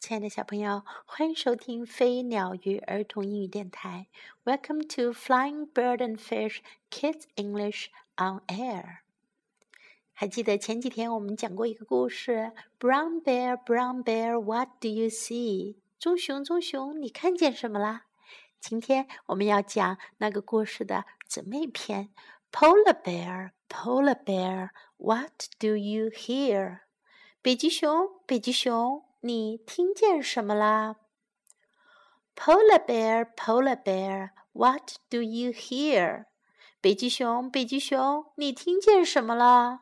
亲爱的小朋友，欢迎收听飞鸟鱼儿童英语电台。Welcome to Flying Bird and Fish Kids English on Air。还记得前几天我们讲过一个故事？Brown bear, brown bear, what do you see？棕熊，棕熊，你看见什么啦？今天我们要讲那个故事的姊妹篇。Polar bear, polar bear, what do you hear？北极熊，北极熊。你听见什么啦？Polar bear, polar bear, what do you hear？北极熊，北极熊，你听见什么啦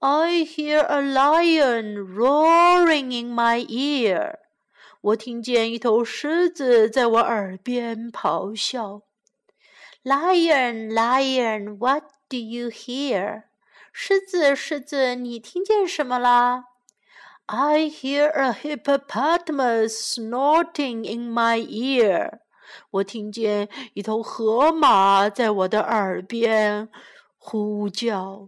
？I hear a lion roaring in my ear。我听见一头狮子在我耳边咆哮。Lion, lion, what do you hear？狮子，狮子，你听见什么啦 ？I hear a hippopotamus snorting in my ear。我听见一头河马在我的耳边呼叫。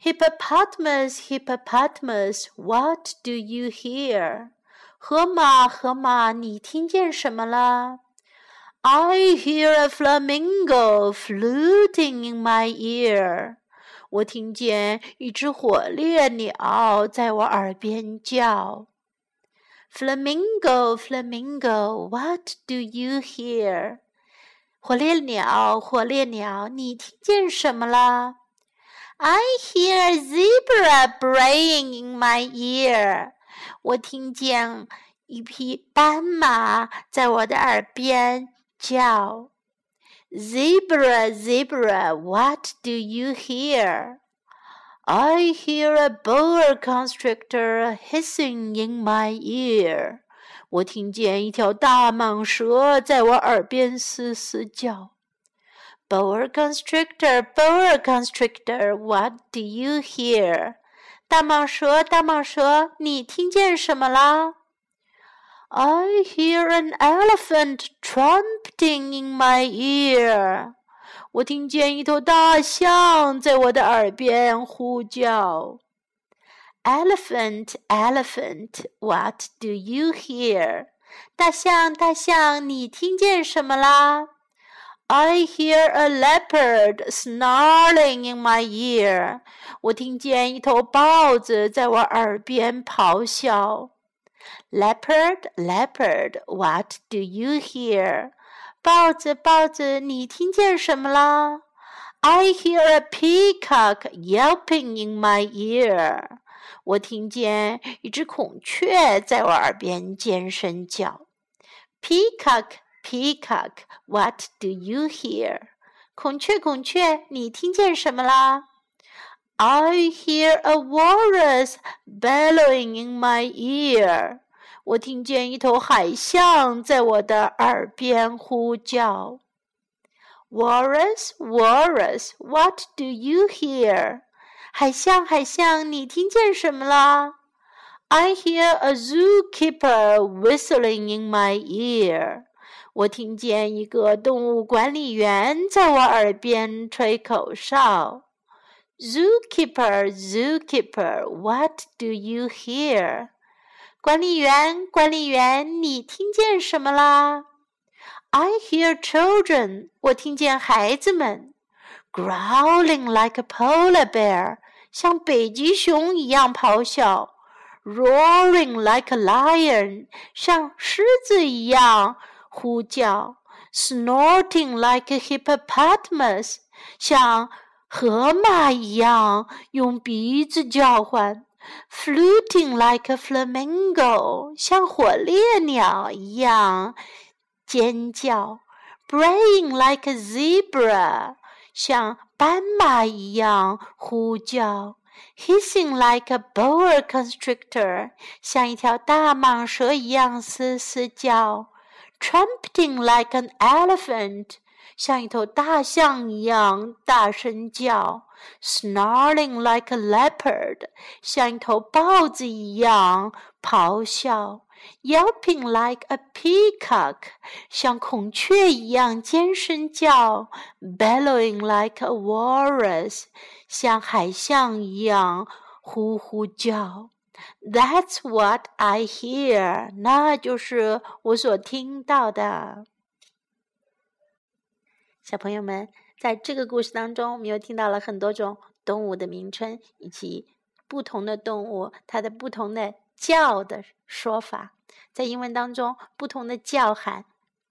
Hippopotamus, hippopotamus, what do you hear？河马，河马，你听见什么了？I hear a flamingo fluting in my ear。 我听见一只火烈鸟在我耳边叫。Flamingo, flamingo, what do you hear？火烈鸟，火烈鸟，你听见什么啦？I hear zebra braying in my ear。我听见一匹斑马在我的耳边叫。Zebra, zebra, what do you hear? I hear a boa constrictor hissing in my ear. 我听见一条大蟒蛇在我耳边嘶嘶叫。Boa constrictor, boa constrictor, what do you hear? 大蟒蛇，大蟒蛇，你听见什么啦 ？I hear an elephant trumpeting in my ear. 我听见一头大象在我的耳边呼叫。Elephant, elephant, what do you hear? 大象，大象，你听见什么啦？I hear a leopard snarling in my ear. 我听见一头豹子在我耳边咆哮。 Leopard, leopard, what do you hear? 豹子，豹子，你听见什么啦？I hear a peacock yelping in my ear. 我听见一只孔雀在我耳边尖声叫。Peacock, peacock, what do you hear? 孔雀，孔雀，你听见什么啦？I hear a walrus bellowing in my ear. 我听见一头海象在我的耳边呼叫。Walrus, walrus, what do you hear? 海象，海象，你听见什么啦？I hear a zookeeper whistling in my ear. 我听见一个动物管理员在我耳边吹口哨。Zookeeper, zookeeper, what do you hear? 管理员，管理员，你听见什么啦？I hear children，我听见孩子们，growling like a polar bear，像北极熊一样咆哮；roaring like a lion，像狮子一样呼叫；snorting like a hippopotamus，像河马一样用鼻子叫唤。Fluting like a flamingo，像火烈鸟一样尖叫；Braying like a zebra，像斑马一样呼叫；Hissing like a boa constrictor，像一条大蟒蛇一样嘶嘶叫；Trumpeting like an elephant。 像一头大象一样大声叫，snarling like a leopard，像一头豹子一样咆哮，yelping like a peacock，像孔雀一样尖声叫，bellowing like a walrus，像海象一样呼呼叫。 That's what I hear，那就是我所听到的。 小朋友们，在这个故事当中，我们又听到了很多种动物的名称，以及不同的动物它的不同的叫的说法。在英文当中，不同的叫喊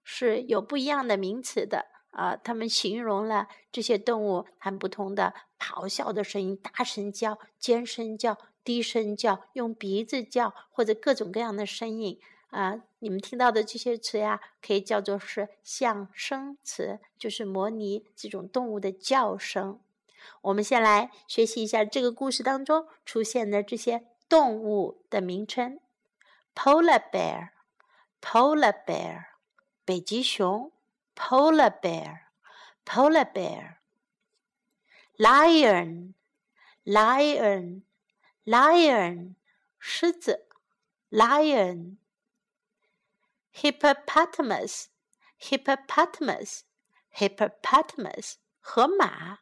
是有不一样的名词的。啊，他们形容了这些动物它不同的咆哮的声音：大声叫、尖声叫、低声叫、用鼻子叫，或者各种各样的声音。啊，你们听到的这些词呀，可以叫做是象声词，就是模拟这种动物的叫声。我们先来学习一下这个故事当中出现的这些动物的名称：polar bear，polar bear，北极熊。polar bear, polar bear. Lion, lion, lion, 狮子，lion. Hippopotamus, hippopotamus, hippopotamus, 河马，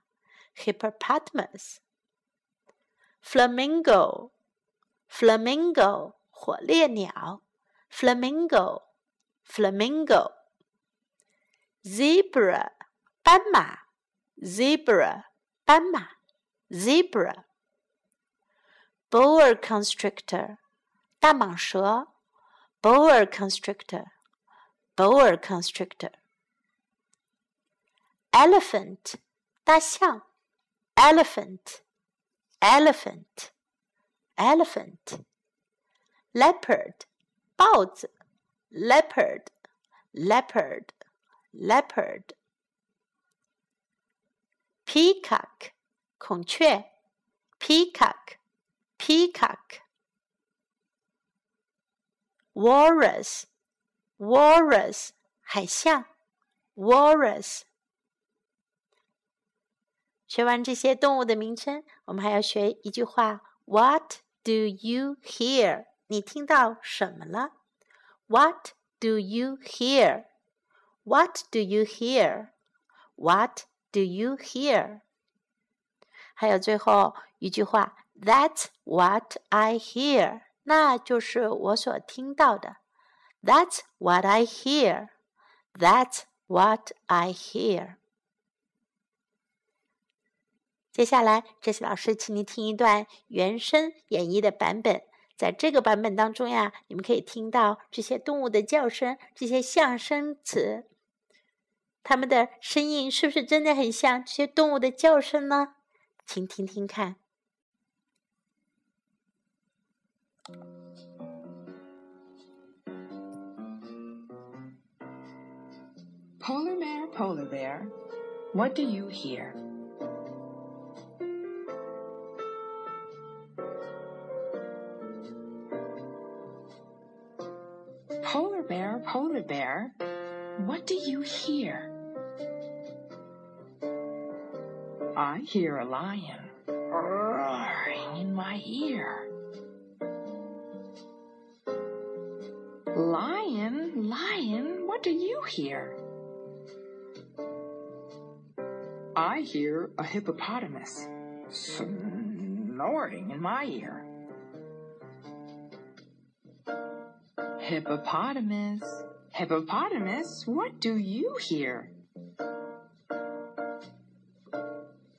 hippopotamus. Flamingo, flamingo, 火烈鸟，flamingo, flamingo zebra 斑马，zebra 斑马，zebra boa constrictor 大蟒蛇 ，boa constrictor boa constrictor elephant 大象，elephant elephant elephant leopard 豹子，leopard leopard leopard peacock 孔雀 peacock peacock walrus walrus 海象 walrus 学完这些动物的名称，我们还要学一句话：What do you hear？你听到什么了？What do you hear？What do you hear? What do you hear? 还有最后一句话，That's what I hear， 那就是我所听到的。That's what I hear. That's what I hear. 接下来，这些老师请你听一段原声演绎的版本。在这个版本当中呀，你们可以听到这些动物的叫声，这些象声词。它们的声音是不是真的很像这些动物的叫声呢？请听听看。Polar bear, polar bear, what do you hear? Polar bear, polar bear, what do you hear? I hear a lion roaring in my ear. Lion, lion, what do you hear? I hear a hippopotamus snoring in my ear. Hippopotamus, hippopotamus, what do you hear?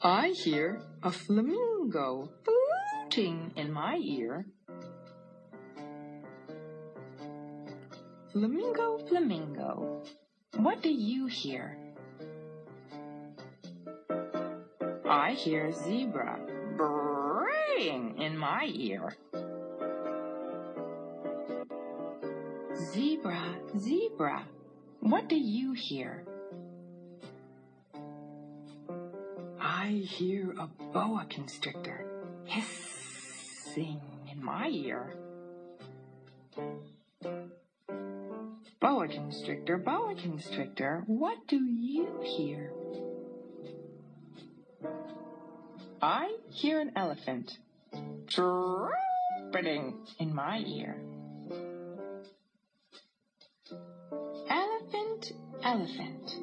I hear a flamingo fluting in my ear. Flamingo, flamingo, what do you hear? I hear zebra braying in my ear. Zebra, zebra, what do you hear? I hear a boa constrictor hissing in my ear. Boa constrictor, boa constrictor, what do you hear? I hear an elephant trumpeting in my ear. Elephant, elephant,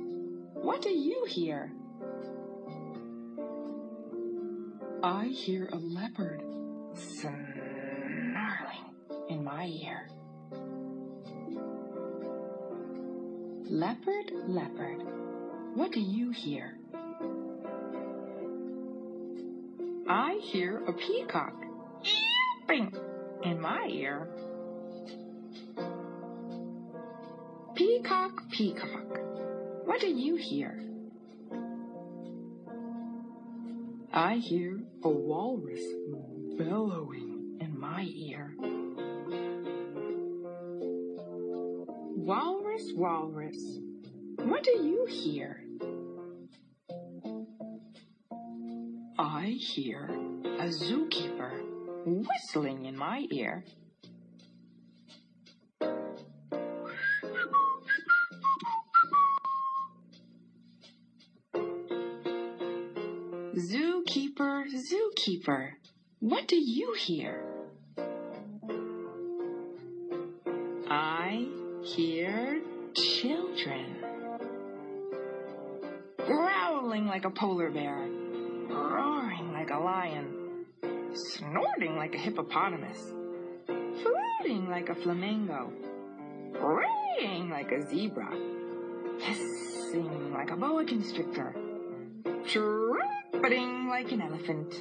what do you hear? I hear a leopard snarling in my ear. Leopard, leopard, what do you hear? I hear a peacock yelping in my ear. Peacock, peacock, what do you hear? I hear a walrus bellowing in my ear. Walrus, walrus, what do you hear? I hear a zookeeper whistling in my ear. Zookeeper, zookeeper, what do you hear? I hear children growling like a polar bear, roaring like a lion, snorting like a hippopotamus, fluting like a flamingo, braying like a zebra, hissing like a boa constrictor, trumpeting like an elephant,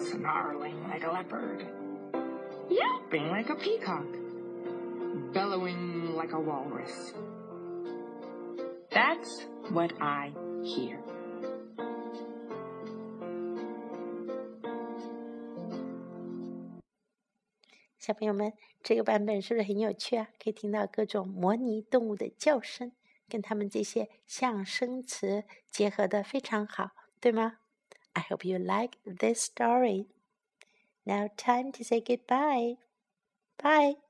snarling like a leopard, yelping like a peacock, bellowing like a walrus. That's what I hear. 小朋友们，这个版本是不是很有趣啊？可以听到各种模拟动物的叫声，跟他们这些象声词结合的非常好，对吗？I hope you like this story. Now time to say goodbye. Bye.